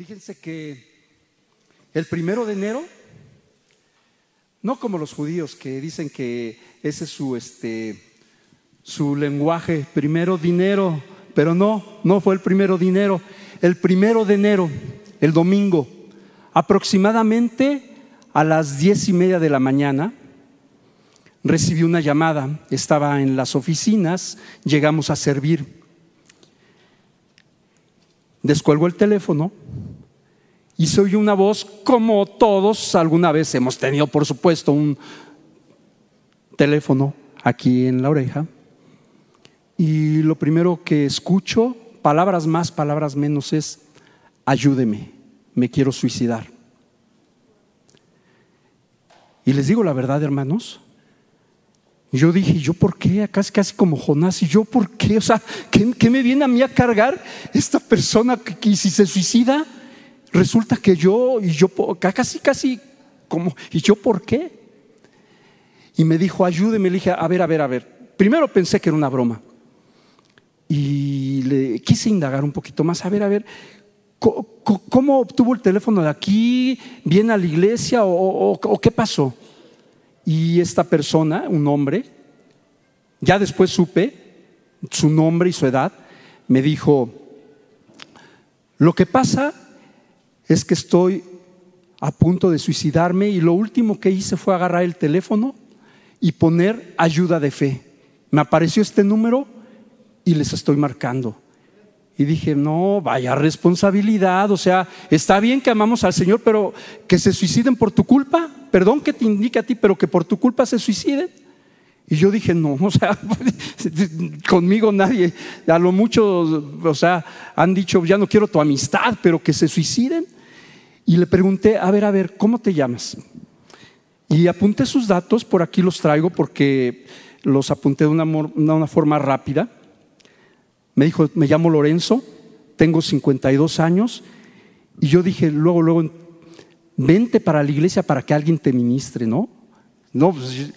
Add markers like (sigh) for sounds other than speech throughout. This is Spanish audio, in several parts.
Fíjense que el primero de enero, no como los judíos que dicen que ese es su, este, su lenguaje, primero dinero, pero no, no fue el primero dinero. El primero de enero, el domingo, aproximadamente a las diez y media de la mañana, recibí una llamada, estaba en las oficinas, llegamos a servir. Descuelgo el teléfono y se oye una voz como todos alguna vez hemos tenido, por supuesto, un teléfono aquí en la oreja. Y lo primero que escucho, palabras más, palabras menos, es, ayúdeme, me quiero suicidar. Y les digo la verdad, hermanos, yo dije, ¿yo por qué? Casi, casi como Jonás, ¿y yo por qué? O sea, ¿qué, me viene a mí a cargar esta persona que si se suicida? Resulta que yo, y yo casi, casi como, ¿y yo por qué? Y me dijo, ayúdeme, le dije, a ver, a ver, a ver. Primero pensé que era una broma. Y le quise indagar un poquito más, a ver, a ver, ¿cómo, obtuvo el teléfono de aquí? ¿Viene a la iglesia o, o qué pasó? Y esta persona, un hombre, ya después supe su nombre y su edad, me dijo, lo que pasa es que estoy a punto de suicidarme y lo último que hice fue agarrar el teléfono y poner ayuda de fe. Me apareció este número y les estoy marcando. Y dije, no, vaya responsabilidad, o sea, está bien que amamos al Señor, pero que se suiciden por tu culpa, perdón que te indique a ti, pero que por tu culpa se suiciden. Y yo dije, no, (laughs) o sea, conmigo nadie, a lo mucho, o sea, han dicho, ya no quiero tu amistad, pero que se suiciden. Y le pregunté, a ver, a ver, ¿cómo te llamas? Y apunté sus datos, por aquí los traigo porque los apunté de una, forma rápida. Me dijo, me llamo Lorenzo, tengo 52 años. Y yo dije, luego, luego, vente para la iglesia para que alguien te ministre, ¿no? No, pues,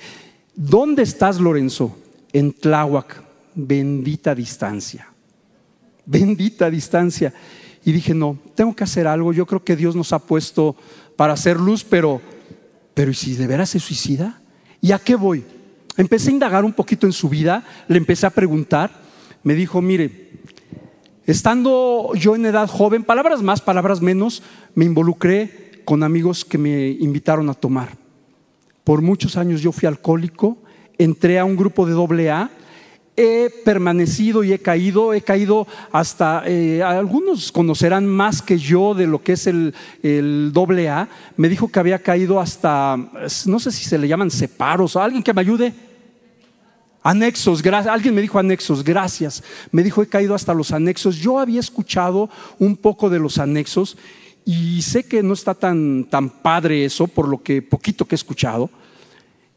¿dónde estás, Lorenzo? En Tláhuac, bendita distancia. Bendita distancia. Y dije, no, tengo que hacer algo. Yo creo que Dios nos ha puesto para hacer luz, pero, pero ¿y si de veras se suicida? ¿Y a qué voy? Empecé a indagar un poquito en su vida, le empecé a preguntar. Me dijo, mire, estando yo en edad joven, palabras más, palabras menos, me involucré con amigos que me invitaron a tomar. Por muchos años yo fui alcohólico, entré a un grupo de doble A he permanecido y he caído, he caído hasta, eh, algunos conocerán más que yo de lo que es el, doble A, me dijo que había caído hasta, no sé si se le llaman separos, alguien que me ayude. Anexos, gracias. Alguien me dijo anexos, gracias. Me dijo, he caído hasta los anexos. Yo había escuchado un poco de los anexos y sé que no está tan, tan padre eso, por lo que poquito que he escuchado.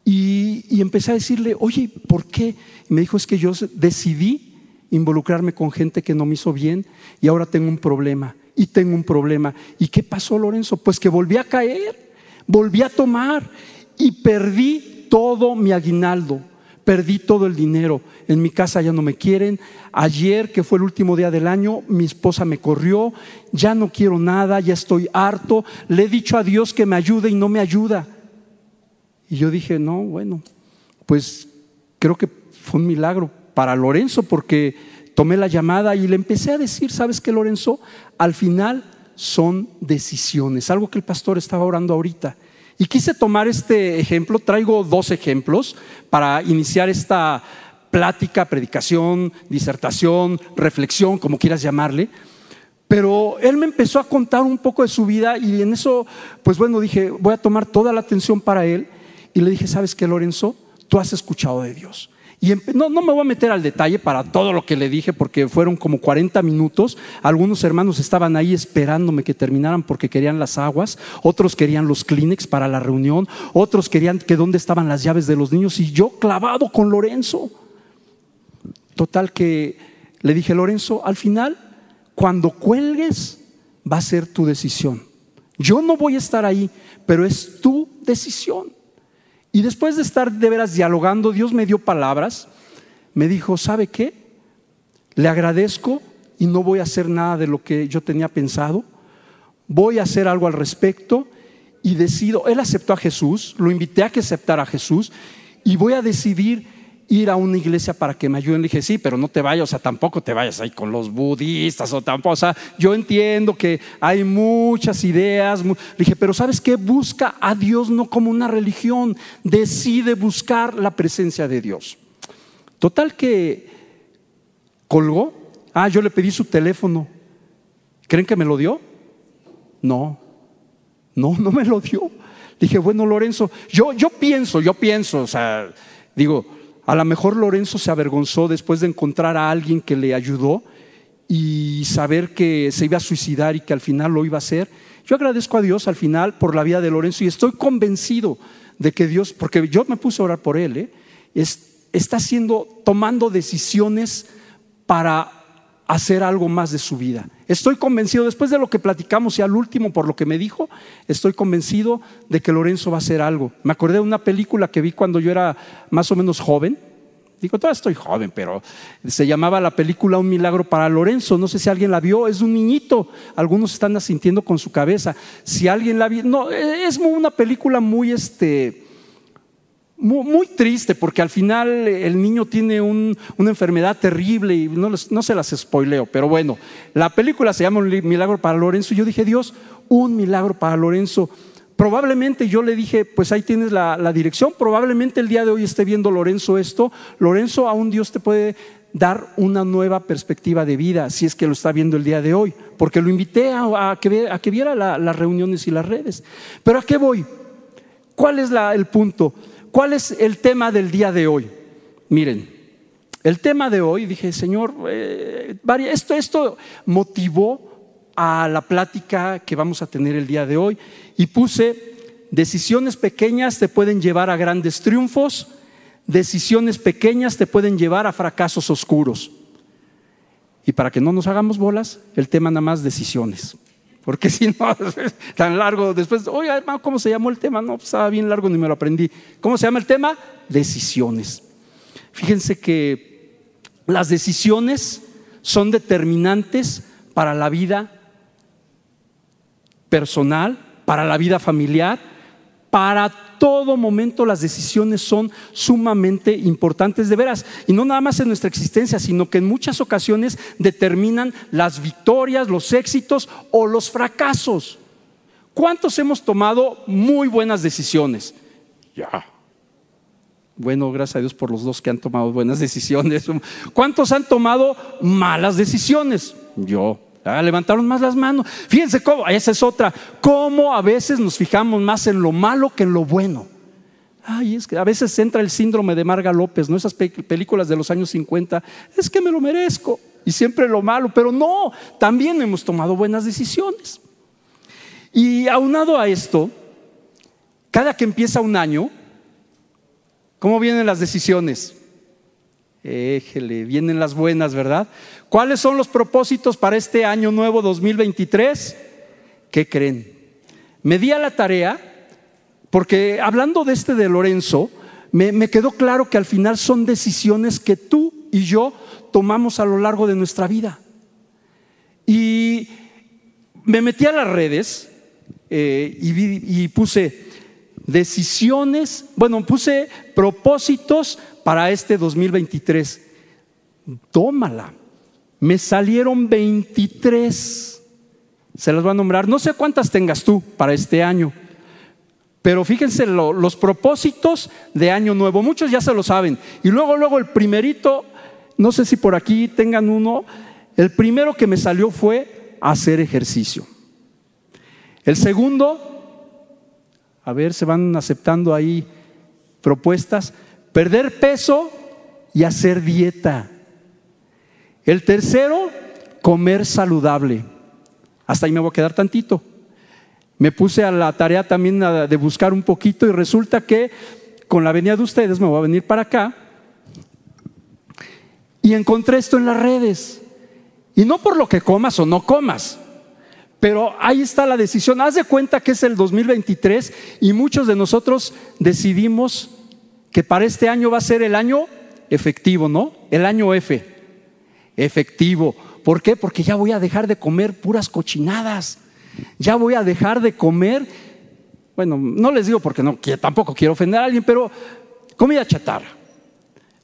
Y, empecé a decirle, oye, ¿por qué? Y me dijo, es que yo decidí involucrarme con gente que no me hizo bien y ahora tengo un problema y tengo un problema. ¿Y qué pasó, Lorenzo? Pues que volví a caer, volví a tomar y perdí todo mi aguinaldo, perdí todo el dinero. En mi casa ya no me quieren. Ayer, que fue el último día del año, mi esposa me corrió. Ya no quiero nada, ya estoy harto. Le he dicho a Dios que me ayude y no me ayuda. Y yo dije, no, bueno, pues creo que fue un milagro para Lorenzo porque tomé la llamada y le empecé a decir, ¿sabes qué, Lorenzo? Al final son decisiones, algo que el pastor estaba orando ahorita. Y quise tomar este ejemplo, traigo dos ejemplos para iniciar esta plática, predicación, disertación, reflexión, como quieras llamarle. Pero él me empezó a contar un poco de su vida y en eso, pues bueno, dije, voy a tomar toda la atención para él y le dije, ¿sabes qué, Lorenzo? Tú has escuchado de Dios. Y no, no me voy a meter al detalle para todo lo que le dije, porque fueron como 40 minutos. Algunos hermanos estaban ahí esperándome que terminaran porque querían las aguas, otros querían los Kleenex para la reunión, otros querían que dónde estaban las llaves de los niños y yo clavado con Lorenzo. Total que le dije, Lorenzo, al final, cuando cuelgues, va a ser tu decisión. Yo no voy a estar ahí, pero es tu decisión. Y después de estar de veras dialogando, Dios me dio palabras, me dijo, ¿sabe qué? Le agradezco y no voy a hacer nada de lo que yo tenía pensado. voy a hacer algo al respecto y decido, él aceptó a Jesús, lo invité a que aceptara a Jesús y voy a decidir ir a una iglesia para que me ayuden. Le dije, sí, pero no te vayas, o sea, tampoco te vayas ahí con los budistas o tampoco, o sea, yo entiendo que hay muchas ideas. Le dije, pero ¿sabes qué? Busca a Dios no como una religión, decide buscar la presencia de Dios. Total que colgó, ah, yo le pedí su teléfono. ¿Creen que me lo dio? No, no, no me lo dio. Dije, bueno, Lorenzo, yo, yo pienso, yo pienso, o sea, digo, a lo mejor Lorenzo se avergonzó después de encontrar a alguien que le ayudó y saber que se iba a suicidar y que al final lo iba a hacer. Yo agradezco a Dios al final por la vida de Lorenzo y estoy convencido de que Dios, porque yo me puse a orar por él, ¿eh? está haciendo, tomando decisiones para hacer algo más de su vida. Estoy convencido, después de lo que platicamos y al último por lo que me dijo, estoy convencido de que Lorenzo va a hacer algo. Me acordé de una película que vi cuando yo era más o menos joven. Digo, todavía estoy joven, pero se llamaba la película Un milagro para Lorenzo. No sé si alguien la vio, es un niñito. Algunos están asintiendo con su cabeza. Si alguien la vio, no, es una película muy este muy, triste porque al final el niño tiene una enfermedad terrible y no, no, se las spoileo, pero bueno, la película se llama Un milagro para Lorenzo y yo dije, Dios, un milagro para Lorenzo. Probablemente yo le dije, pues ahí tienes la, dirección, probablemente el día de hoy esté viendo Lorenzo esto. Lorenzo, aún Dios te puede dar una nueva perspectiva de vida, si es que lo está viendo el día de hoy, porque lo invité a que, viera las reuniones y las redes. Pero ¿a qué voy? ¿Cuál es el punto? ¿Cuál es el tema del día de hoy? Miren, el tema de hoy, dije, Señor, eh, esto, esto motivó a la plática que vamos a tener el día de hoy y puse, decisiones pequeñas te pueden llevar a grandes triunfos, decisiones pequeñas te pueden llevar a fracasos oscuros. Y para que no nos hagamos bolas, el tema nada más decisiones. Porque (laughs) si no, tan largo, después, oye, hermano, ¿cómo se llamó el tema? No, pues, estaba bien largo, ni me lo aprendí. ¿Cómo se llama el tema? Decisiones. Fíjense que las decisiones son determinantes para la vida personal, para la vida familiar, para todo momento las decisiones son sumamente importantes de veras. Y no nada más en nuestra existencia, sino que en muchas ocasiones determinan las victorias, los éxitos o los fracasos. ¿Cuántos hemos tomado muy buenas decisiones? Ya. Bueno, gracias a Dios por los dos que han tomado buenas (laughs) decisiones. ¿Cuántos han tomado malas decisiones? Yo. Ah, levantaron más las manos. Fíjense cómo, esa es otra, cómo a veces nos fijamos más en lo malo que en lo bueno. Ay, es que a veces entra el síndrome de Marga López, ¿no? Esas películas de los años 50, es que me lo merezco y siempre lo malo, pero no, también hemos tomado buenas decisiones. Y aunado a esto, cada que empieza un año, ¿cómo vienen las decisiones? Éjele, vienen las buenas, ¿verdad? ¿Cuáles son los propósitos para este año nuevo 2023? ¿Qué creen? Me di a la tarea, porque hablando de este de Lorenzo, me, quedó claro que al final son decisiones que tú y yo tomamos a lo largo de nuestra vida. Y me metí a las redes eh, y, puse decisiones, bueno, puse propósitos para este 2023. Tómala. Me salieron 23. Se las voy a nombrar. No sé cuántas tengas tú para este año. Pero fíjense los propósitos de año nuevo. Muchos ya se lo saben. Y luego, luego el primerito, no sé si por aquí tengan uno. El primero que me salió fue hacer ejercicio. El segundo, a ver, se van aceptando ahí propuestas perder peso y hacer dieta. El tercero, comer saludable. Hasta ahí me voy a quedar tantito. Me puse a la tarea también de buscar un poquito y resulta que con la venida de ustedes me voy a venir para acá y encontré esto en las redes. Y no por lo que comas o no comas, pero ahí está la decisión. Haz de cuenta que es el 2023 y muchos de nosotros decidimos que para este año va a ser el año efectivo, ¿no? El año F. Efectivo. ¿Por qué? Porque ya voy a dejar de comer puras cochinadas. Ya voy a dejar de comer. Bueno, no les digo porque no, tampoco quiero ofender a alguien, pero comida chatarra.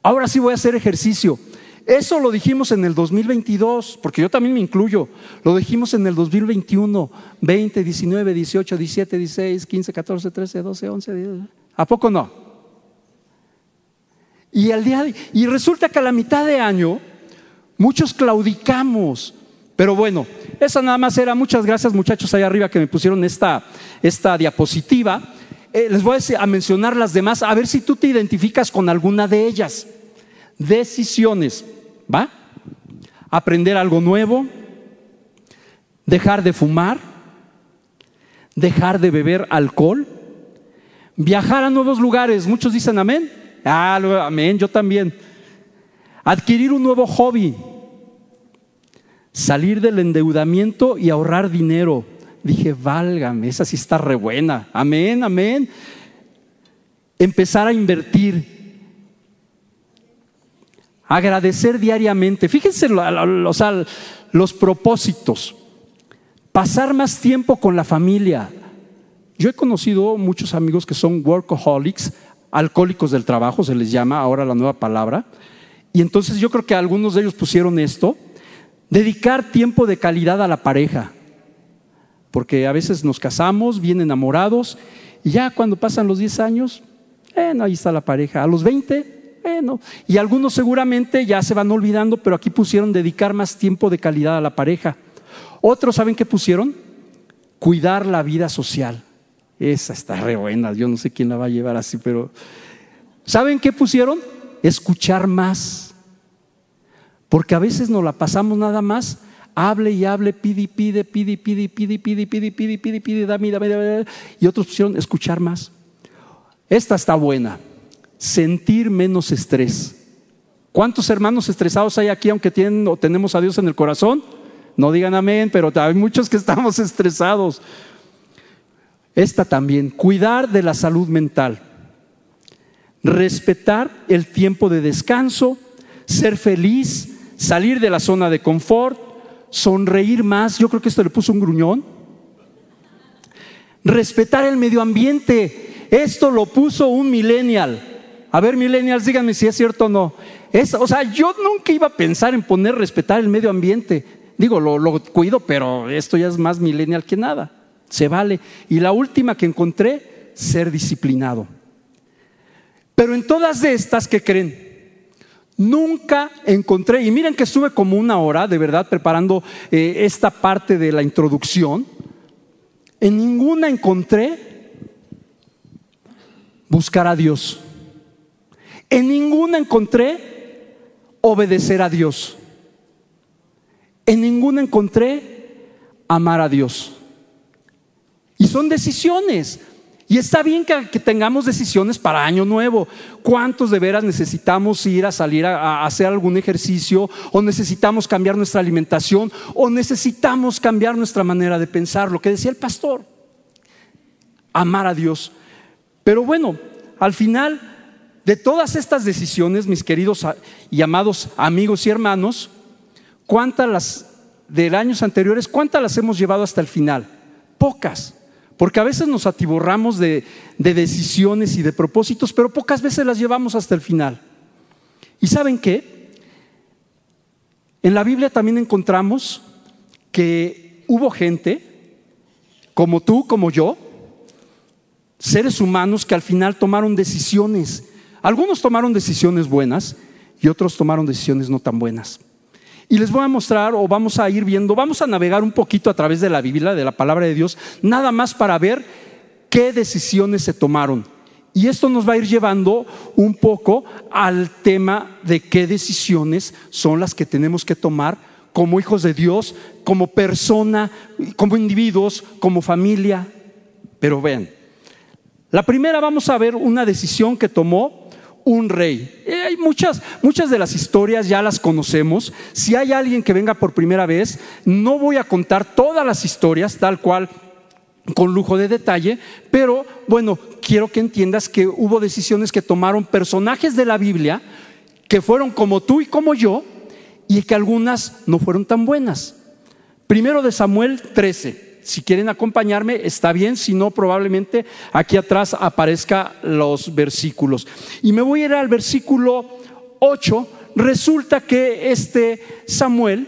Ahora sí voy a hacer ejercicio. Eso lo dijimos en el 2022, porque yo también me incluyo. Lo dijimos en el 2021, 20, 19, 18, 17, 16, 15, 14, 13, 12, 11, 10. ¿A poco no? Y, al día y resulta que a la mitad de año muchos claudicamos. Pero bueno, esa nada más era. Muchas gracias muchachos allá arriba que me pusieron esta, esta diapositiva. Eh, les voy a mencionar las demás, a ver si tú te identificas con alguna de ellas. Decisiones, ¿va? Aprender algo nuevo, dejar de fumar, dejar de beber alcohol, viajar a nuevos lugares. Muchos dicen amén. Ah, amén, yo también. Adquirir un nuevo hobby, salir del endeudamiento y ahorrar dinero. Dije, válgame, esa sí está re buena. Amén, amén. Empezar a invertir. Agradecer diariamente. Fíjense los propósitos. Pasar más tiempo con la familia. Yo he conocido muchos amigos que son workaholics, alcohólicos del trabajo, se les llama ahora la nueva palabra. Y entonces yo creo que algunos de ellos pusieron esto, dedicar tiempo de calidad a la pareja porque a veces nos casamos bien enamorados y ya cuando pasan los 10 años, bueno, ahí está la pareja. A los 20, bueno, y algunos seguramente ya se van olvidando, pero aquí pusieron dedicar más tiempo de calidad a la pareja. Otros, ¿saben qué pusieron? Cuidar la vida social. Esa está re buena, yo no sé quién la va a llevar así, pero ¿saben qué pusieron? Escuchar más. Porque a veces nos la pasamos nada más hable y hable, pide y pide, pide y pide, pide, pide, pide, pide, pide, pide, dame, dame, dame, y otros pusieron escuchar más. Esta está buena, sentir menos estrés. ¿Cuántos hermanos estresados hay aquí aunque tienen o tenemos a Dios en el corazón? No digan amén, pero hay muchos que (laughs) estamos estresados. Esta también, cuidar de la salud mental, respetar el tiempo de descanso, ser feliz, salir de la zona de confort, sonreír más, yo creo que esto le puso un gruñón. Respetar el medio ambiente, esto lo puso un millennial. A ver, millennials, díganme si es cierto o no. o sea, yo nunca iba a pensar en poner respetar el medio ambiente. Digo, lo, cuido, pero esto ya es más millennial que nada. Se vale. Y la última que encontré, ser disciplinado. Pero en todas estas, ¿qué creen? Nunca encontré, y miren que estuve como una hora de verdad preparando eh, esta parte de la introducción, en ninguna encontré buscar a Dios. En ninguna encontré obedecer a Dios. En ninguna encontré amar a Dios. Y son decisiones. Y está bien que, tengamos decisiones para año nuevo. ¿Cuántos de veras necesitamos ir a salir a, hacer algún ejercicio? ¿O necesitamos cambiar nuestra alimentación? ¿O necesitamos cambiar nuestra manera de pensar? Lo que decía el pastor. Amar a Dios. Pero bueno, al final de todas estas decisiones, mis queridos y amados amigos y hermanos, ¿cuántas las de años anteriores, cuántas las hemos llevado hasta el final? Pocas. Porque a veces nos atiborramos de, decisiones y de propósitos, pero pocas veces las llevamos hasta el final. ¿Y saben qué? En la Biblia también encontramos que hubo gente, como tú, como yo, seres humanos que al final tomaron decisiones. Algunos tomaron decisiones buenas y otros tomaron decisiones no tan buenas. Y les voy a mostrar o vamos a ir viendo, vamos a navegar un poquito a través de la Biblia, de la palabra de Dios, nada más para ver qué decisiones se tomaron. Y esto nos va a ir llevando un poco al tema de qué decisiones son las que tenemos que tomar como hijos de Dios, como persona, como individuos, como familia. Pero vean, la primera vamos a ver una decisión que tomó un rey. Eh, hay muchas, muchas de las historias ya las conocemos. Si hay alguien que venga por primera vez, no voy a contar todas las historias tal cual con lujo de detalle, pero bueno, quiero que entiendas que hubo decisiones que tomaron personajes de la Biblia que fueron como tú y como yo y que algunas no fueron tan buenas. Primero de Samuel 13. Si quieren acompañarme, está bien, si no, probablemente aquí atrás aparezca los versículos. Y me voy a ir al versículo 8. Resulta que este Samuel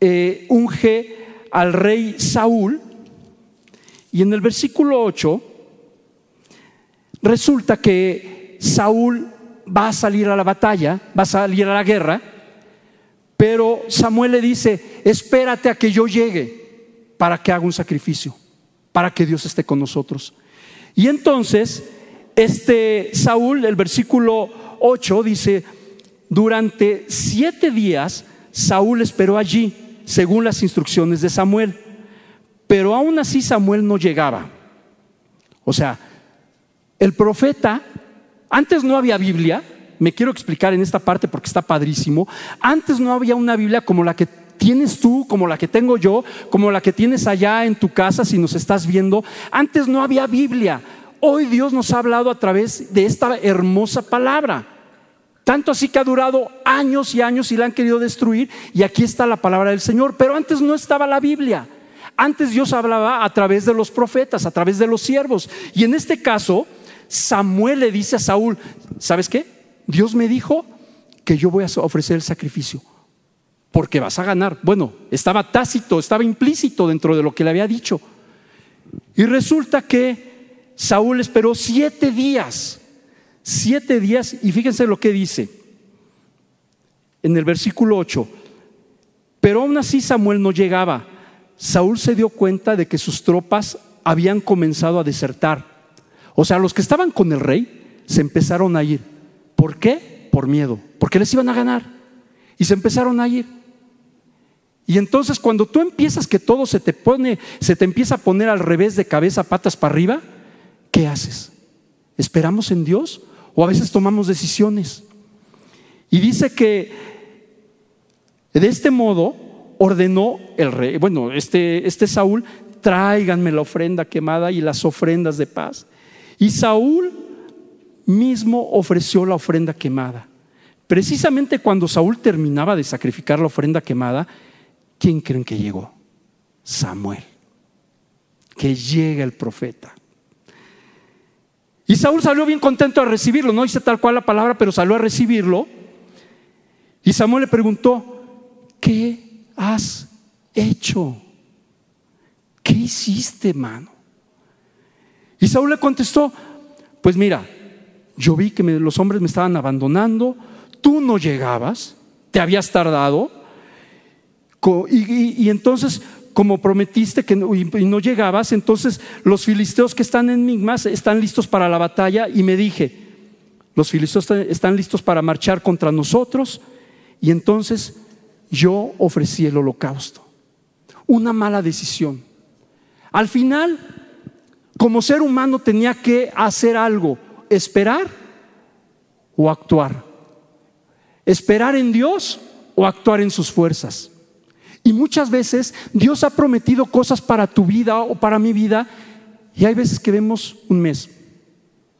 eh, unge al rey Saúl y en el versículo 8 resulta que Saúl va a salir a la batalla, va a salir a la guerra, pero Samuel le dice, espérate a que yo llegue para que haga un sacrificio, para que Dios esté con nosotros. Y entonces, este Saúl, el versículo 8 dice, durante siete días Saúl esperó allí, según las instrucciones de Samuel, pero aún así Samuel no llegaba. O sea, el profeta, antes no había Biblia, me quiero explicar en esta parte porque está padrísimo, antes no había una Biblia como la que tienes tú, como la que tengo yo, como la que tienes allá en tu casa si nos estás viendo. Antes no había Biblia. Hoy Dios nos ha hablado a través de esta hermosa palabra. Tanto así que ha durado años y años y la han querido destruir y aquí está la palabra del Señor. Pero antes no estaba la Biblia. Antes Dios hablaba a través de los profetas, a través de los siervos. Y en este caso, Samuel le dice a Saúl, ¿sabes qué? Dios me dijo que yo voy a ofrecer el sacrificio, porque vas a ganar. Bueno, estaba tácito, estaba implícito dentro de lo que le había dicho. Y resulta que Saúl esperó siete días, siete días, y fíjense lo que dice en el versículo 8. Pero aún así Samuel no llegaba. Saúl se dio cuenta de que sus tropas habían comenzado a desertar o sea, los que estaban con el rey se empezaron a ir. ¿Por qué? Por miedo, porque les iban a ganar. Y se empezaron a ir. Y entonces cuando tú empiezas que todo se te pone, se te empieza a poner al revés de cabeza, patas para arriba, ¿qué haces? ¿Esperamos en Dios o a veces tomamos decisiones? Y dice que de este modo ordenó el rey, bueno, este, este Saúl, tráiganme la ofrenda quemada y las ofrendas de paz. Y Saúl mismo ofreció la ofrenda quemada. Precisamente cuando Saúl terminaba de sacrificar la ofrenda quemada, ¿quién creen que llegó? Samuel. Que llega el profeta. Y Saúl salió bien contento a recibirlo, no dice tal cual la palabra, pero salió a recibirlo. Y Samuel le preguntó, ¿qué has hecho? ¿Qué hiciste, mano? Y Saúl le contestó, pues mira, yo vi que los hombres me estaban abandonando, tú no llegabas, te habías tardado, y, entonces, como prometiste que no, y no llegabas, entonces los filisteos que están en Migmas están listos para la batalla, y me dije, los filisteos están listos para marchar contra nosotros, y entonces yo ofrecí el holocausto. Una mala decisión. Al final como ser humano tenía que hacer algo, esperar o actuar. Esperar en Dios o actuar en sus fuerzas. Y muchas veces Dios ha prometido cosas para tu vida o para mi vida y hay veces que vemos un mes,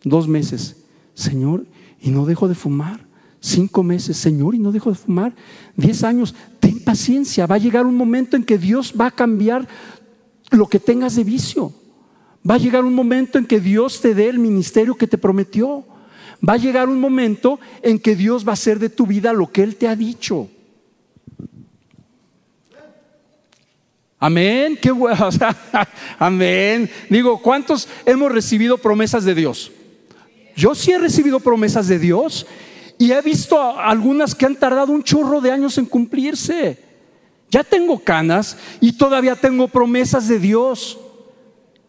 dos meses, Señor, y no dejo de fumar. Cinco meses, Señor, y no dejo de fumar. Diez años, ten paciencia. Va a llegar un momento en que Dios va a cambiar lo que tengas de vicio. Va a llegar un momento en que Dios te dé el ministerio que te prometió. Va a llegar un momento en que Dios va a hacer de tu vida lo que Él te ha dicho. Amén. Qué bueno. (laughs) amén. Digo, ¿cuántos hemos recibido promesas de Dios? Yo sí he recibido promesas de Dios y he visto algunas que han tardado un chorro de años en cumplirse. Ya tengo canas y todavía tengo promesas de Dios.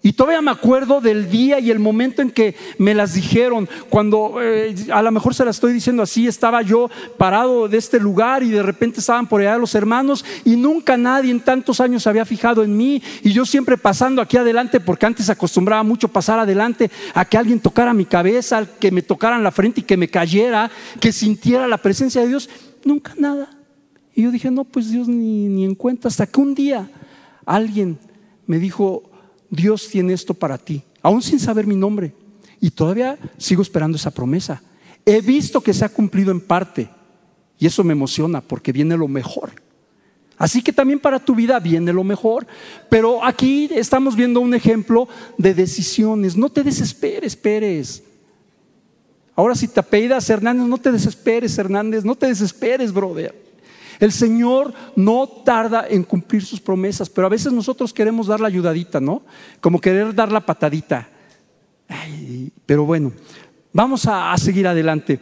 Y todavía me acuerdo del día y el momento en que me las dijeron, cuando eh, a lo mejor se las estoy diciendo así, estaba yo parado de este lugar y de repente estaban por allá los hermanos y nunca nadie en tantos años se había fijado en mí. Y yo siempre pasando aquí adelante, porque antes acostumbraba mucho pasar adelante a que alguien tocara mi cabeza, que me tocaran la frente y que me cayera, que sintiera la presencia de Dios, nunca nada. Y yo dije, no, pues Dios ni, ni en cuenta, hasta que un día alguien me dijo, Dios tiene esto para ti, aún sin saber mi nombre. Y todavía sigo esperando esa promesa. He visto que se ha cumplido en parte y eso me emociona porque viene lo mejor. Así que también para tu vida viene lo mejor. Pero aquí estamos viendo un ejemplo de decisiones. No te desesperes, Pérez. Ahora si te apellidas Hernández, no te desesperes, Hernández, no te desesperes, brother. El Señor no tarda en cumplir sus promesas, pero a veces nosotros queremos dar la ayudadita, ¿no? Como querer dar la patadita. pero bueno, vamos a, seguir adelante.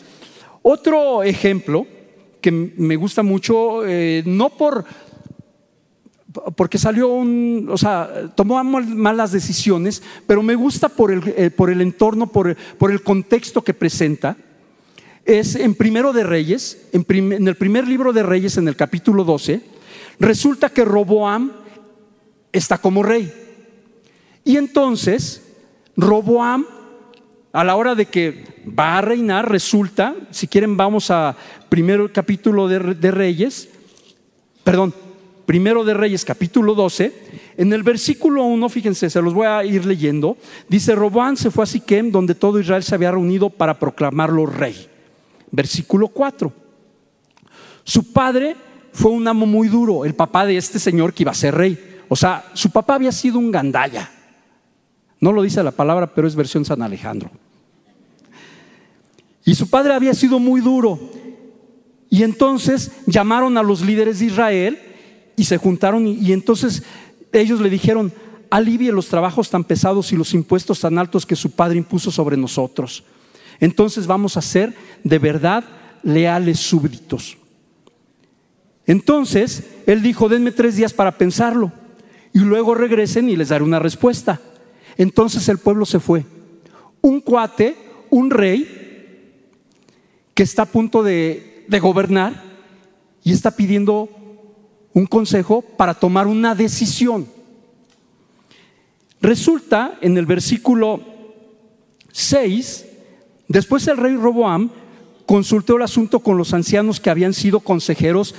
Otro ejemplo que me gusta mucho, eh, no por porque salió un, o sea, tomó malas decisiones, pero me gusta por el, eh, por el entorno, por, por, el contexto que presenta. Es en Primero de Reyes, en, en, el primer libro de Reyes, en el capítulo 12, resulta que Roboam está como rey. Y entonces, Roboam, a la hora de que va a reinar, resulta, si quieren vamos a primero capítulo de, de Reyes, perdón, Primero de Reyes, capítulo 12, en el versículo 1, fíjense, se los voy a ir leyendo, dice, Roboán se fue a Siquem, donde todo Israel se había reunido para proclamarlo rey. Versículo 4. Su padre fue un amo muy duro, el papá de este señor que iba a ser rey. O sea, su papá había sido un gandalla. No lo dice la palabra, pero es versión San Alejandro. Y su padre había sido muy duro. Y entonces llamaron a los líderes de Israel y se juntaron y, entonces ellos le dijeron, alivie los trabajos tan pesados y los impuestos tan altos que su padre impuso sobre nosotros. Entonces vamos a ser de verdad leales súbditos. Entonces él dijo, denme tres días para pensarlo y luego regresen y les daré una respuesta. Entonces el pueblo se fue. Un cuate, un rey, que está a punto de, de gobernar y está pidiendo un consejo para tomar una decisión. Resulta en el versículo 6, después el rey Roboam consultó el asunto con los ancianos que habían sido consejeros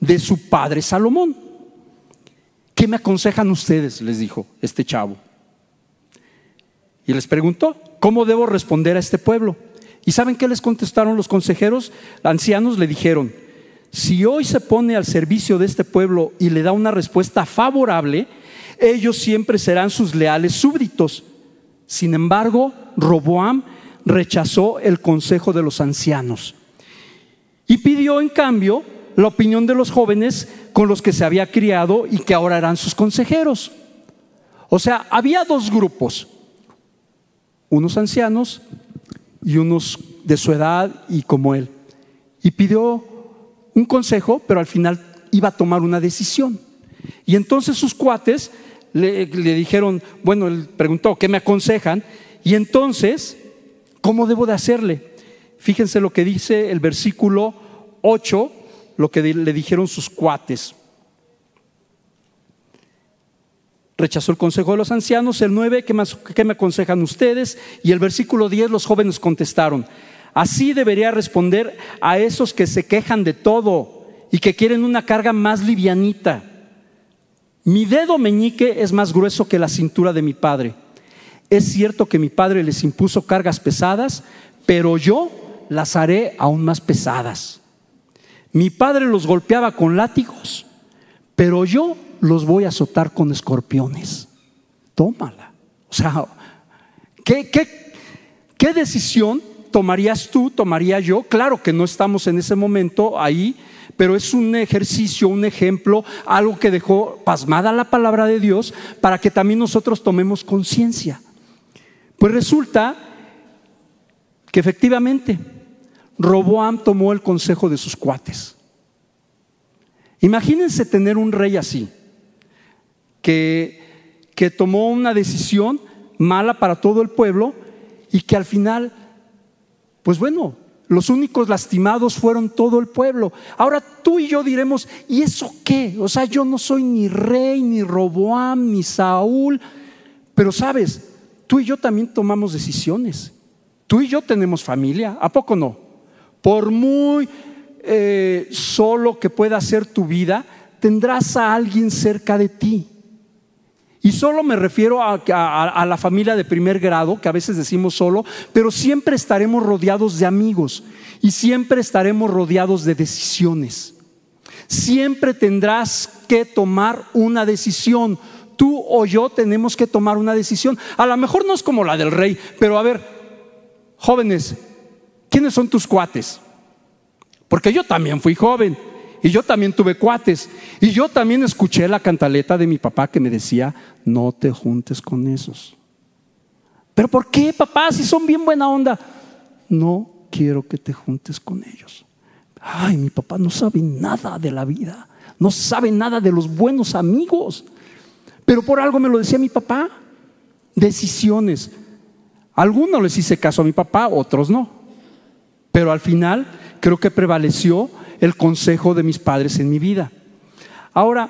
de su padre Salomón. ¿Qué me aconsejan ustedes? les dijo este chavo. Y les preguntó, ¿cómo debo responder a este pueblo? ¿Y saben qué les contestaron los consejeros? Ancianos le dijeron, si hoy se pone al servicio de este pueblo y le da una respuesta favorable, ellos siempre serán sus leales súbditos. Sin embargo, Roboam rechazó el consejo de los ancianos y pidió en cambio la opinión de los jóvenes con los que se había criado y que ahora eran sus consejeros. O sea, había dos grupos, unos ancianos y unos de su edad y como él. Y pidió un consejo, pero al final iba a tomar una decisión. Y entonces sus cuates le, dijeron, bueno, él preguntó, ¿qué me aconsejan? Y entonces, ¿cómo debo de hacerle? Fíjense lo que dice el versículo 8, lo que le dijeron sus cuates. Rechazó el consejo de los ancianos, el 9, ¿qué, ¿qué me aconsejan ustedes? Y el versículo 10, los jóvenes contestaron, Así debería responder a esos que se quejan de todo y que quieren una carga más livianita. Mi dedo meñique es más grueso que la cintura de mi padre. Es cierto que mi padre les impuso cargas pesadas, pero yo las haré aún más pesadas. Mi padre los golpeaba con látigos, pero yo los voy a azotar con escorpiones. Tómala. O sea, ¿qué, decisión tomarías tú, tomaría yo. Claro que no estamos en ese momento ahí, pero es un ejercicio, un ejemplo, algo que dejó pasmada la palabra de Dios para que también nosotros tomemos conciencia. Pues resulta que efectivamente Roboam tomó el consejo de sus cuates. Imagínense tener un rey así, que, que tomó una decisión mala para todo el pueblo y que al final pues bueno, los únicos lastimados fueron todo el pueblo. Ahora tú y yo diremos, ¿y eso qué? O sea, yo no soy ni rey, ni Roboam, ni Saúl. Pero sabes, tú y yo también tomamos decisiones. Tú y yo tenemos familia, ¿a poco no? Por muy eh, solo que pueda ser tu vida, tendrás a alguien cerca de ti. Y solo me refiero a, la familia de primer grado, que a veces decimos solo, pero siempre estaremos rodeados de amigos y siempre estaremos rodeados de decisiones. Siempre tendrás que tomar una decisión. Tú o yo tenemos que tomar una decisión. A lo mejor no es como la del rey, pero a ver, jóvenes, ¿quiénes son tus cuates? Porque yo también fui joven y yo también tuve cuates y yo también escuché la cantaleta de mi papá que me decía, no te juntes con esos. Pero ¿por qué, papá, si son bien buena onda? No quiero que te juntes con ellos. Ay, mi papá no sabe nada de la vida, no sabe nada de los buenos amigos. Pero por algo me lo decía mi papá. Decisiones. Algunos les hice caso a mi papá, otros no. Pero al final creo que prevaleció el consejo de mis padres en mi vida. Ahora,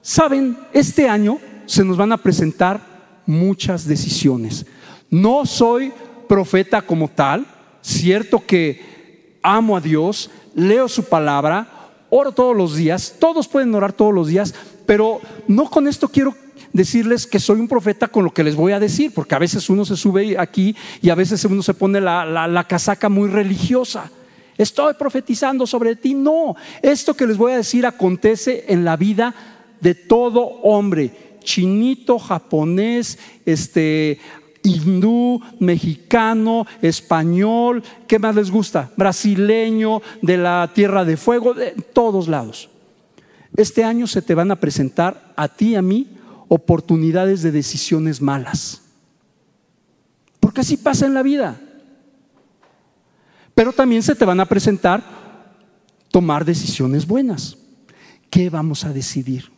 saben, este año se nos van a presentar muchas decisiones. No soy profeta como tal, cierto que amo a Dios, leo su palabra, oro todos los días, todos pueden orar todos los días, pero no con esto quiero decirles que soy un profeta con lo que les voy a decir, porque a veces uno se sube aquí y a veces uno se pone la, casaca muy religiosa. Estoy profetizando sobre ti. No, esto que les voy a decir acontece en la vida de todo hombre, chinito, japonés, este, hindú, mexicano, español, ¿qué más les gusta? Brasileño, de la Tierra de Fuego, de todos lados. Este año se te van a presentar a ti y a mí oportunidades de decisiones malas. Porque así pasa en la vida. Pero también se te van a presentar tomar decisiones buenas. ¿Qué vamos a decidir?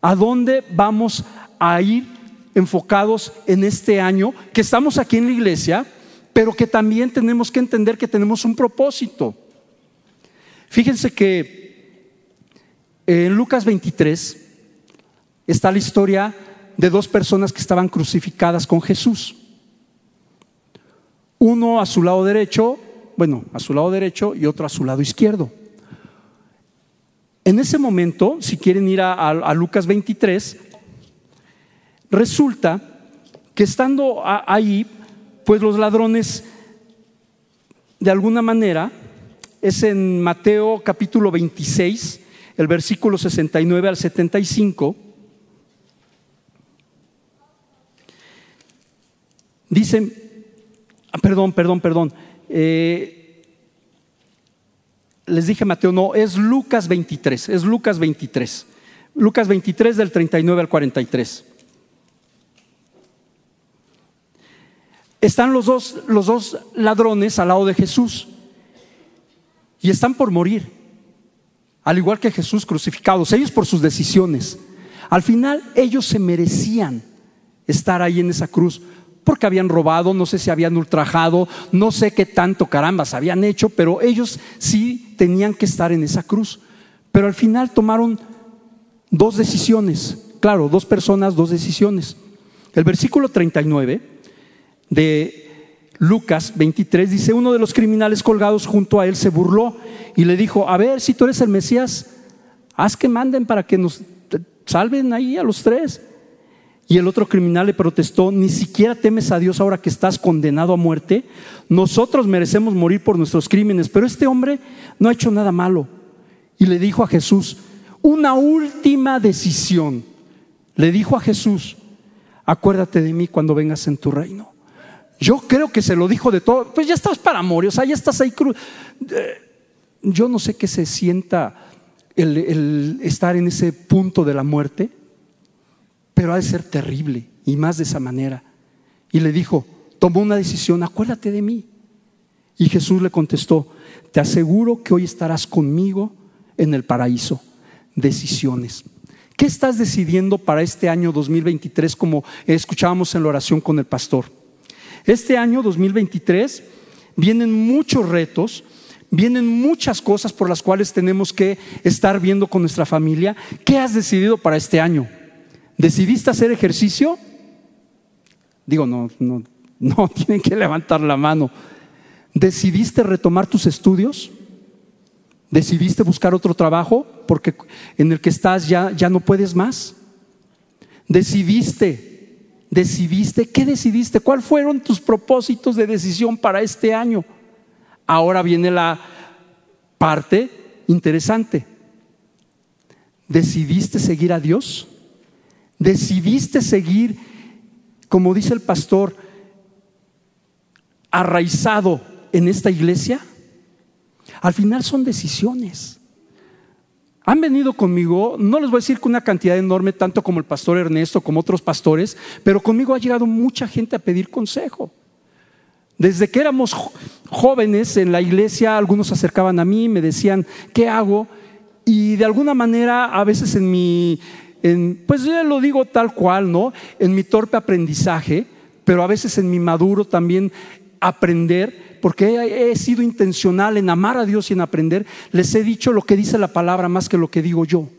¿A dónde vamos a ir enfocados en este año, que estamos aquí en la iglesia, pero que también tenemos que entender que tenemos un propósito. Fíjense que en Lucas 23 está la historia de dos personas que estaban crucificadas con Jesús. Uno a su lado derecho, bueno, a su lado derecho y otro a su lado izquierdo. En ese momento, si quieren ir a, Lucas 23, Resulta que estando ahí, pues los ladrones, de alguna manera, es en Mateo capítulo 26, el versículo 69 al 75, dicen, ah, perdón, perdón, perdón, eh, les dije Mateo, no, es Lucas 23, es Lucas 23, Lucas 23 del 39 al 43. están los dos, los dos ladrones al lado de Jesús y están por morir, al igual que Jesús crucificados, ellos por sus decisiones. Al final ellos se merecían estar ahí en esa cruz porque habían robado, no sé si habían ultrajado, no sé qué tanto carambas habían hecho, pero ellos sí tenían que estar en esa cruz. Pero al final tomaron dos decisiones, claro, dos personas, dos decisiones. El versículo 39 de Lucas 23 dice, uno de los criminales colgados junto a él se burló y le dijo, a ver, si tú eres el Mesías, haz que manden para que nos salven ahí a los tres. Y el otro criminal le protestó, ni siquiera temes a Dios ahora que estás condenado a muerte. Nosotros merecemos morir por nuestros crímenes, pero este hombre no ha hecho nada malo. Y le dijo a Jesús, una última decisión. Le dijo a Jesús, acuérdate de mí cuando vengas en tu reino. Yo creo que se lo dijo de todo. Pues ya estás para morir, o sea, ya estás ahí cruz. Eh, yo no sé qué se sienta el, estar en ese punto de la muerte, pero ha de ser terrible y más de esa manera. Y le dijo, tomó una decisión, acuérdate de mí. Y Jesús le contestó, te aseguro que hoy estarás conmigo en el paraíso. Decisiones. ¿Qué estás decidiendo para este año 2023 como escuchábamos en la oración con el pastor? Este año 2023 vienen muchos retos, vienen muchas cosas por las cuales tenemos que estar viendo con nuestra familia. ¿Qué has decidido para este año? ¿Decidiste hacer ejercicio? Digo, no, no, (laughs) no, tienen que levantar la mano. ¿Decidiste retomar tus estudios? ¿Decidiste buscar otro trabajo porque en el que estás ya, ya no puedes más? ¿Decidiste decidiste? ¿Qué decidiste? ¿Cuáles fueron tus propósitos de decisión para este año? Ahora viene la parte interesante. ¿Decidiste seguir a Dios? ¿Decidiste seguir, como dice el pastor, arraizado en esta iglesia? Al final son decisiones. Han venido conmigo, no les voy a decir que una cantidad enorme, tanto como el pastor Ernesto, como otros pastores, pero conmigo ha llegado mucha gente a pedir consejo. Desde que éramos jóvenes en la iglesia, algunos se acercaban a mí, me decían, ¿qué hago? Y de alguna manera, a veces en mi, pues yo lo digo tal cual, ¿no? En mi torpe aprendizaje, pero a veces en mi maduro también aprender, porque he, sido intencional en amar a Dios y en aprender, les he dicho lo que dice la palabra más que lo que digo yo.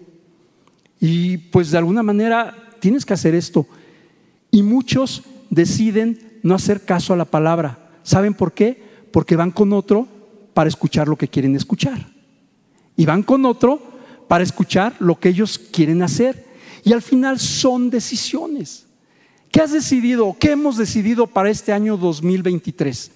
Y pues de alguna manera tienes que hacer esto. Y muchos deciden no hacer caso a la palabra. ¿Saben por qué? Porque van con otro para escuchar lo que quieren escuchar. Y van con otro para escuchar lo que ellos quieren hacer. Y al final son decisiones. ¿Qué has decidido? ¿Qué hemos decidido para este año 2023?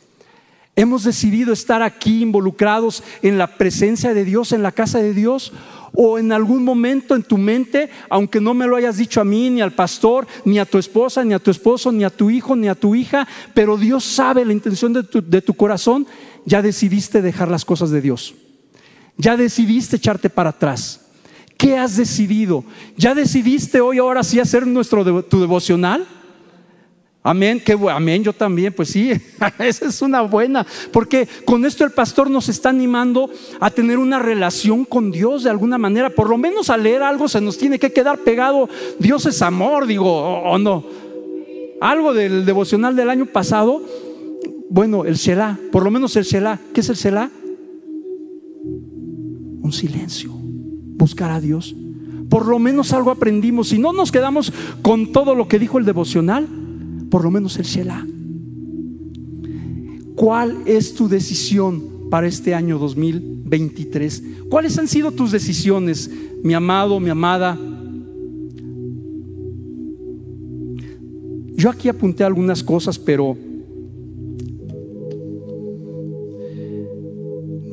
Hemos decidido estar aquí involucrados en la presencia de Dios, en la casa de Dios, o en algún momento en tu mente, aunque no me lo hayas dicho a mí, ni al pastor, ni a tu esposa, ni a tu esposo, ni a tu hijo, ni a tu hija, pero Dios sabe la intención de tu, corazón, ya decidiste dejar las cosas de Dios. Ya decidiste echarte para atrás. ¿Qué has decidido? ¿Ya decidiste hoy, ahora sí, hacer nuestro, tu devocional? Amén, qué amén, yo también, pues sí, (laughs) esa es una buena, porque con esto el pastor nos está animando a tener una relación con Dios de alguna manera, por lo menos al leer algo se nos tiene que quedar pegado, Dios es amor, digo, o, no. Algo del devocional del año pasado, bueno, el Selah, por lo menos el Selah, ¿qué es el Selah? Un silencio, buscar a Dios. Por lo menos algo aprendimos, si no nos quedamos con todo lo que dijo el devocional, por lo menos el Shelah. ¿Cuál es tu decisión para este año 2023? ¿Cuáles han sido tus decisiones, mi amado, mi amada? Yo aquí apunté algunas cosas, pero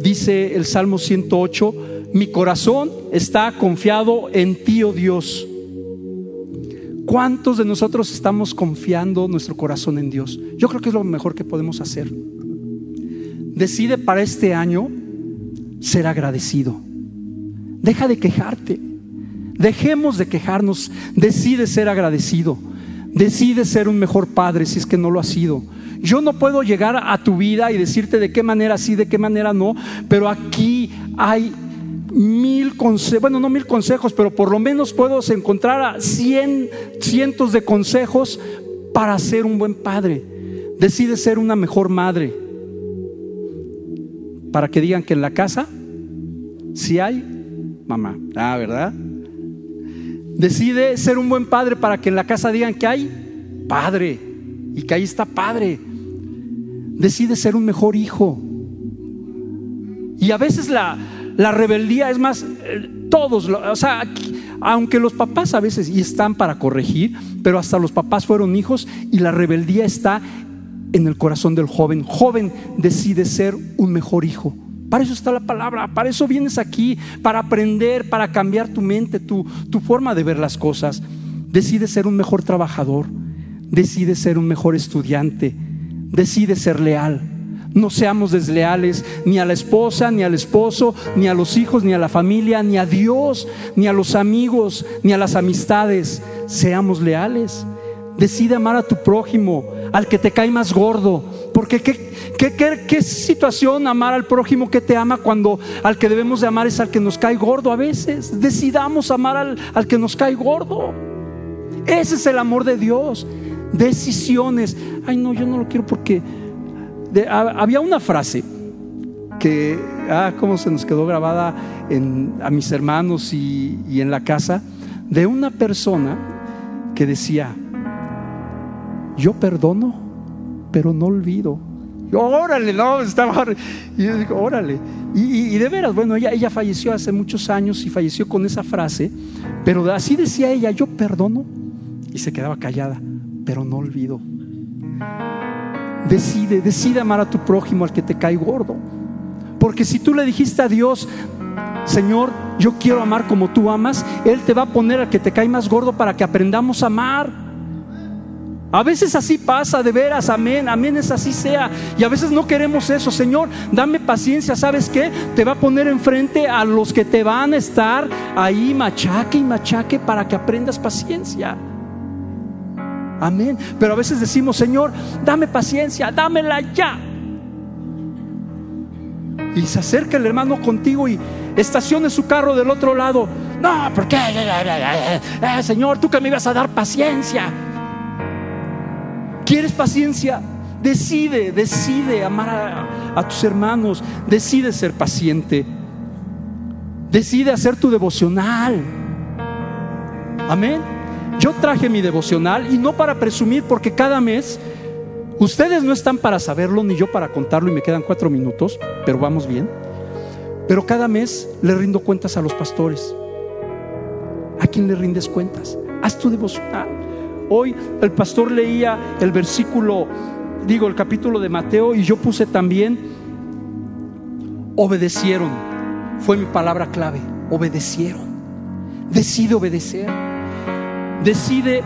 dice el Salmo 108, mi corazón está confiado en ti, oh Dios. ¿Cuántos de nosotros estamos confiando nuestro corazón en Dios? Yo creo que es lo mejor que podemos hacer. Decide para este año ser agradecido. Deja de quejarte. Dejemos de quejarnos. Decide ser agradecido. Decide ser un mejor padre si es que no lo ha sido. Yo no puedo llegar a tu vida y decirte de qué manera sí, de qué manera no, pero aquí hay mil consejos, bueno, no mil consejos, pero por lo menos puedo encontrar a cien, cientos de consejos para ser un buen padre. Decide ser una mejor madre. Para que digan que en la casa si hay mamá. Ah, ¿verdad? Decide ser un buen padre para que en la casa digan que hay padre y que ahí está padre. Decide ser un mejor hijo. Y a veces la, la rebeldía es más, eh, todos, o sea, aunque los papás a veces y están para corregir, pero hasta los papás fueron hijos y la rebeldía está en el corazón del joven. Joven decide ser un mejor hijo. Para eso está la palabra, para eso vienes aquí, para aprender, para cambiar tu mente, tu, tu forma de ver las cosas. Decide ser un mejor trabajador, decide ser un mejor estudiante, decide ser leal no seamos desleales ni a la esposa, ni al esposo, ni a los hijos, ni a la familia, ni a Dios, ni a los amigos, ni a las amistades. Seamos leales. Decide amar a tu prójimo, al que te cae más gordo. Porque qué, qué, situación amar al prójimo que te ama cuando al que debemos de amar es al que nos cae gordo a veces. Decidamos amar al, al que nos cae gordo. Ese es el amor de Dios. Decisiones. Ay, no, yo no lo quiero porque había una frase que, ah, cómo se nos quedó grabada a mis hermanos y, en la casa, de una persona que decía, yo perdono, pero no olvido. órale, no, estaba. Y yo digo, órale. Y, de veras, bueno, ella, ella falleció hace muchos años y falleció con esa frase, pero así decía ella, yo perdono. Y se quedaba callada, pero no olvido. Decide, decide amar a tu prójimo al que te cae gordo. Porque si tú le dijiste a Dios, Señor, yo quiero amar como tú amas, Él te va a poner al que te cae más gordo para que aprendamos a amar. A veces así pasa, de veras, amén, amén, es así sea. Y a veces no queremos eso, Señor, dame paciencia, ¿sabes qué? Te va a poner enfrente a los que te van a estar ahí machaque y machaque para que aprendas paciencia. Amén. Pero a veces decimos, Señor, dame paciencia, dámela ya. Y se acerca el hermano contigo y estacione su carro del otro lado. No, ¿por qué? Eh, señor, tú que me ibas a dar paciencia. ¿Quieres paciencia? Decide, decide amar a, a, tus hermanos, decide ser paciente, decide hacer tu devocional. Amén. Yo traje mi devocional y no para presumir, porque cada mes ustedes no están para saberlo ni yo para contarlo y me quedan cuatro minutos, pero vamos bien. Pero cada mes le rindo cuentas a los pastores. ¿A quién le rindes cuentas? Haz tu devocional. Hoy el pastor leía el versículo, digo, el capítulo de Mateo y yo puse también, obedecieron. Fue mi palabra clave, obedecieron. Decide obedecer. Decide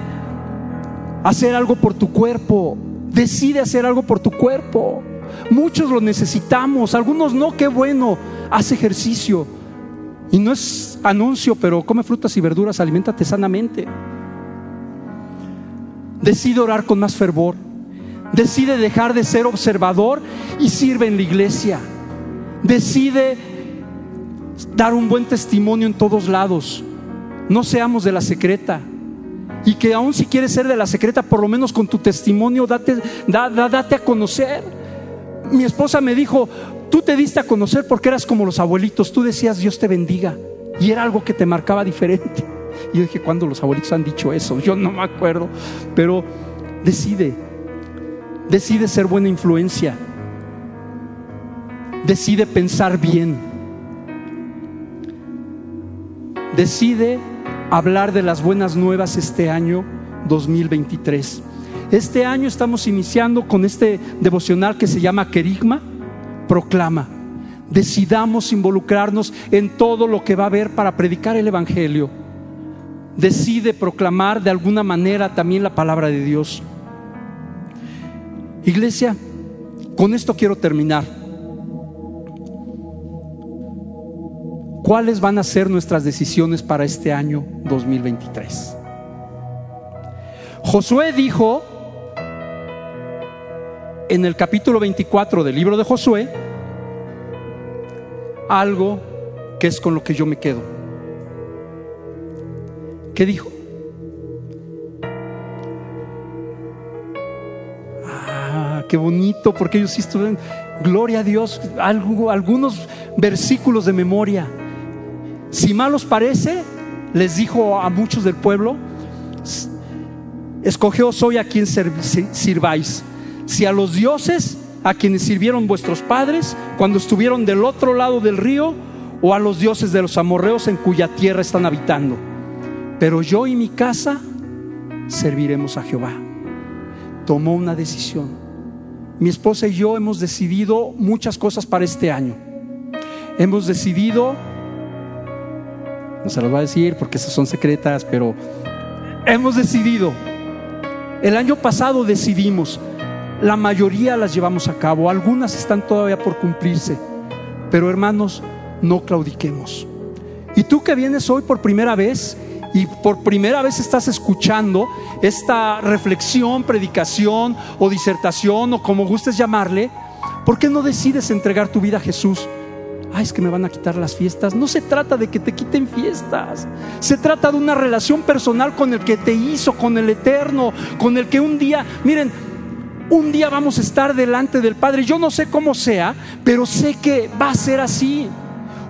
hacer algo por tu cuerpo. Decide hacer algo por tu cuerpo. Muchos lo necesitamos, algunos no, qué bueno. Haz ejercicio. Y no es anuncio, pero come frutas y verduras, alimentate sanamente. Decide orar con más fervor. Decide dejar de ser observador y sirve en la iglesia. Decide dar un buen testimonio en todos lados. No seamos de la secreta. Y que aún si quieres ser de la secreta, por lo menos con tu testimonio, date, date a conocer. Mi esposa me dijo, tú te diste a conocer porque eras como los abuelitos, tú decías Dios te bendiga. Y era algo que te marcaba diferente. Y (laughs) yo dije, ¿cuándo los abuelitos han dicho eso? Yo no me acuerdo. Pero decide, decide ser buena influencia. Decide pensar bien. Decide hablar de las buenas nuevas este año 2023. Este año estamos iniciando con este devocional que se llama Querigma, proclama. Decidamos involucrarnos en todo lo que va a haber para predicar el Evangelio. Decide proclamar de alguna manera también la palabra de Dios. Iglesia, con esto quiero terminar. ¿Cuáles van a ser nuestras decisiones para este año 2023? Josué dijo en el capítulo 24 del libro de Josué algo que es con lo que yo me quedo. ¿Qué dijo? Ah, qué bonito, porque ellos sí estuvieron, gloria a Dios, algunos versículos de memoria. Si mal os parece, les dijo a muchos del pueblo, escogeos hoy a quien sirváis. Si a los dioses a quienes sirvieron vuestros padres cuando estuvieron del otro lado del río, o a los dioses de los amorreos en cuya tierra están habitando. Pero yo y mi casa serviremos a Jehová. Tomó una decisión. Mi esposa y yo hemos decidido muchas cosas para este año. Hemos decidido no se los voy a decir porque esas son secretas, pero hemos decidido. El año pasado decidimos, la mayoría las llevamos a cabo, algunas están todavía por cumplirse, pero hermanos, no claudiquemos. Y tú que vienes hoy por primera vez y por primera vez estás escuchando esta reflexión, predicación o disertación o como gustes llamarle, ¿por qué no decides entregar tu vida a Jesús? Ay, es que me van a quitar las fiestas. No se trata de que te quiten fiestas. Se trata de una relación personal con el que te hizo, con el eterno, con el que un día, miren, un día vamos a estar delante del Padre. Yo no sé cómo sea, pero sé que va a ser así.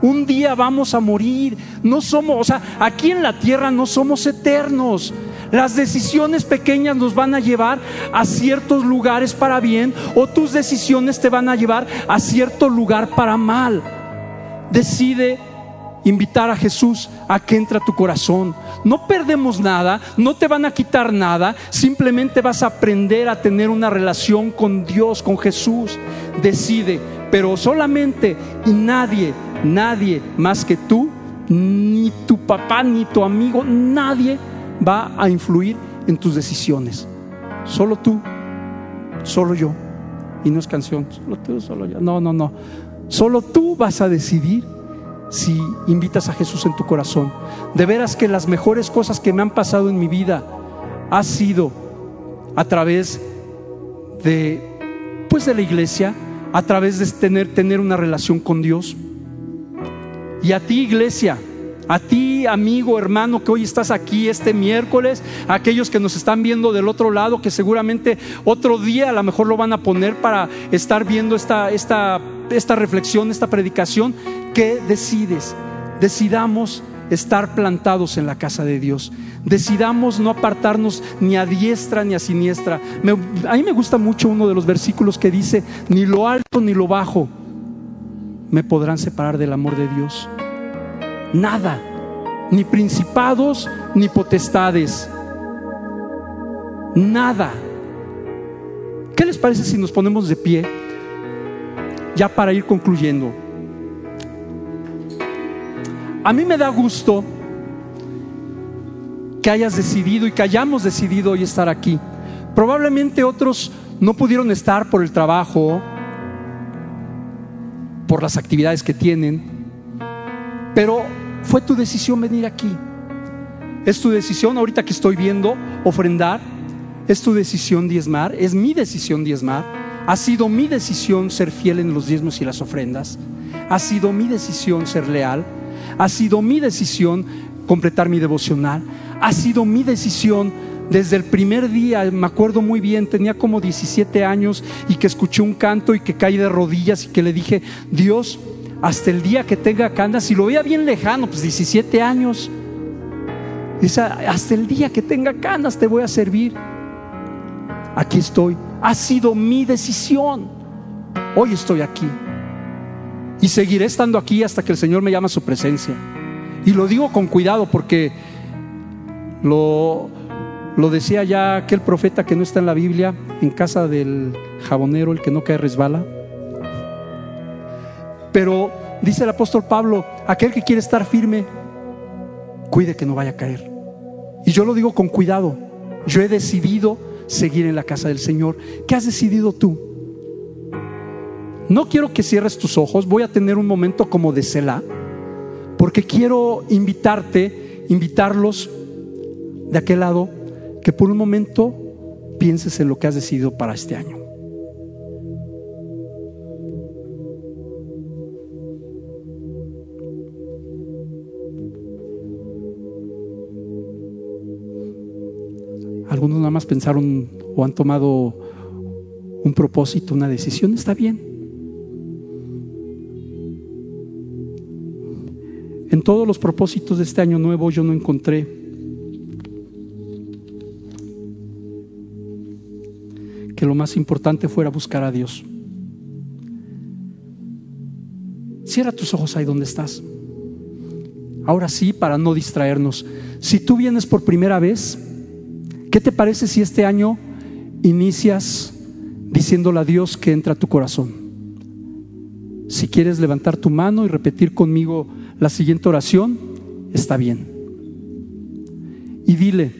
Un día vamos a morir. No somos, o sea, aquí en la tierra no somos eternos. Las decisiones pequeñas nos van a llevar a ciertos lugares para bien o tus decisiones te van a llevar a cierto lugar para mal decide invitar a Jesús a que entre a tu corazón. No perdemos nada, no te van a quitar nada, simplemente vas a aprender a tener una relación con Dios, con Jesús. Decide, pero solamente y nadie, nadie más que tú ni tu papá, ni tu amigo, nadie va a influir en tus decisiones. Solo tú, solo yo. Y no es canción, solo tú, solo yo. No, no, no. Solo tú vas a decidir si invitas a Jesús en tu corazón. De veras que las mejores cosas que me han pasado en mi vida ha sido a través de pues de la iglesia, a través de tener, tener una relación con Dios. Y a ti, iglesia, a ti, amigo, hermano, que hoy estás aquí este miércoles, a aquellos que nos están viendo del otro lado, que seguramente otro día a lo mejor lo van a poner para estar viendo esta, esta, esta reflexión, esta predicación, ¿qué decides? Decidamos estar plantados en la casa de Dios. Decidamos no apartarnos ni a diestra ni a siniestra. a mí me gusta mucho uno de los versículos que dice, ni lo alto ni lo bajo me podrán separar del amor de Dios. Nada, ni principados ni potestades. Nada. ¿Qué les parece si nos ponemos de pie? Ya para ir concluyendo. A mí me da gusto que hayas decidido y que hayamos decidido hoy estar aquí. Probablemente otros no pudieron estar por el trabajo, por las actividades que tienen, pero fue tu decisión venir aquí. Es tu decisión, ahorita que estoy viendo, ofrendar. Es tu decisión diezmar. Es mi decisión diezmar. Ha sido mi decisión ser fiel en los diezmos y las ofrendas. Ha sido mi decisión ser leal. Ha sido mi decisión completar mi devocional. Ha sido mi decisión desde el primer día, me acuerdo muy bien, tenía como 17 años y que escuché un canto y que caí de rodillas y que le dije, Dios, hasta el día que tenga canas, si lo veía bien lejano, pues 17 años, hasta el día que tenga canas te voy a servir. Aquí estoy, ha sido mi decisión. Hoy estoy aquí y seguiré estando aquí hasta que el Señor me llame a su presencia. Y lo digo con cuidado porque lo, lo decía ya aquel profeta que no está en la Biblia, en casa del jabonero, el que no cae resbala. Pero dice el apóstol Pablo, aquel que quiere estar firme, cuide que no vaya a caer. Y yo lo digo con cuidado. Yo he decidido seguir en la casa del Señor. ¿Qué has decidido tú? No quiero que cierres tus ojos, voy a tener un momento como de cela, porque quiero invitarte, invitarlos de aquel lado que por un momento pienses en lo que has decidido para este año. Algunos nada más pensaron o han tomado un propósito, una decisión, está bien. En todos los propósitos de este año nuevo yo no encontré que lo más importante fuera buscar a Dios. Cierra tus ojos ahí donde estás. Ahora sí, para no distraernos. Si tú vienes por primera vez, ¿qué te parece si este año inicias diciéndole a Dios que entra a tu corazón? Si quieres levantar tu mano y repetir conmigo la siguiente oración, está bien. Y dile,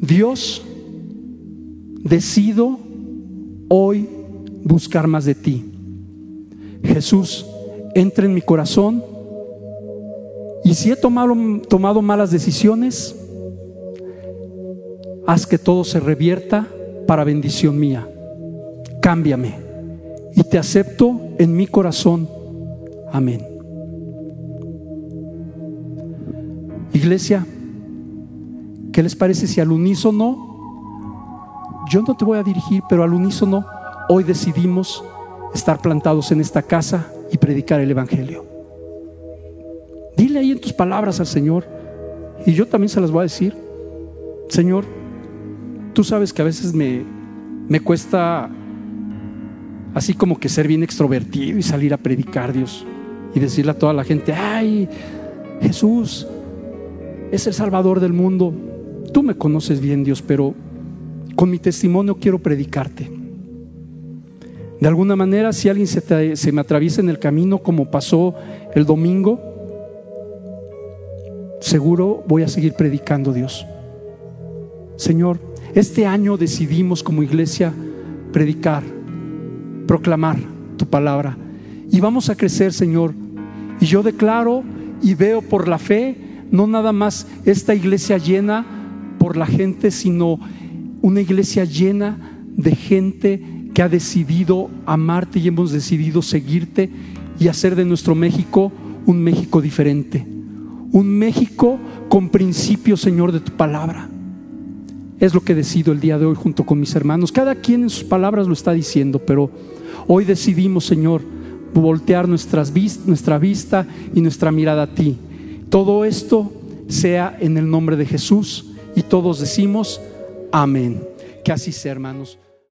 Dios, decido hoy buscar más de ti. Jesús, entra en mi corazón y si he tomado, tomado malas decisiones, haz que todo se revierta para bendición mía. Cámbiame y te acepto en mi corazón. Amén. Iglesia, ¿qué les parece si al unísono yo no te voy a dirigir, pero al unísono hoy decidimos estar plantados en esta casa y predicar el Evangelio. Dile ahí en tus palabras al Señor, y yo también se las voy a decir, Señor, tú sabes que a veces me, me cuesta así como que ser bien extrovertido y salir a predicar Dios y decirle a toda la gente, ay, Jesús es el Salvador del mundo. Tú me conoces bien, Dios, pero con mi testimonio quiero predicarte. De alguna manera, si alguien se, me atraviesa en el camino, como pasó el domingo, seguro voy a seguir predicando Dios. Señor, este año decidimos como iglesia predicar, proclamar tu palabra. Y vamos a crecer, Señor. Y yo declaro y veo por la fe, no nada más esta iglesia llena por la gente, sino una iglesia llena de gente que ha decidido amarte y hemos decidido seguirte y hacer de nuestro México un México diferente. Un México con principios, Señor, de tu palabra. Es lo que decido el día de hoy junto con mis hermanos. Cada quien en sus palabras lo está diciendo, pero hoy decidimos, Señor, voltear nuestras nuestra vista y nuestra mirada a ti. Todo esto sea en el nombre de Jesús y todos decimos amén. Que así sea, hermanos.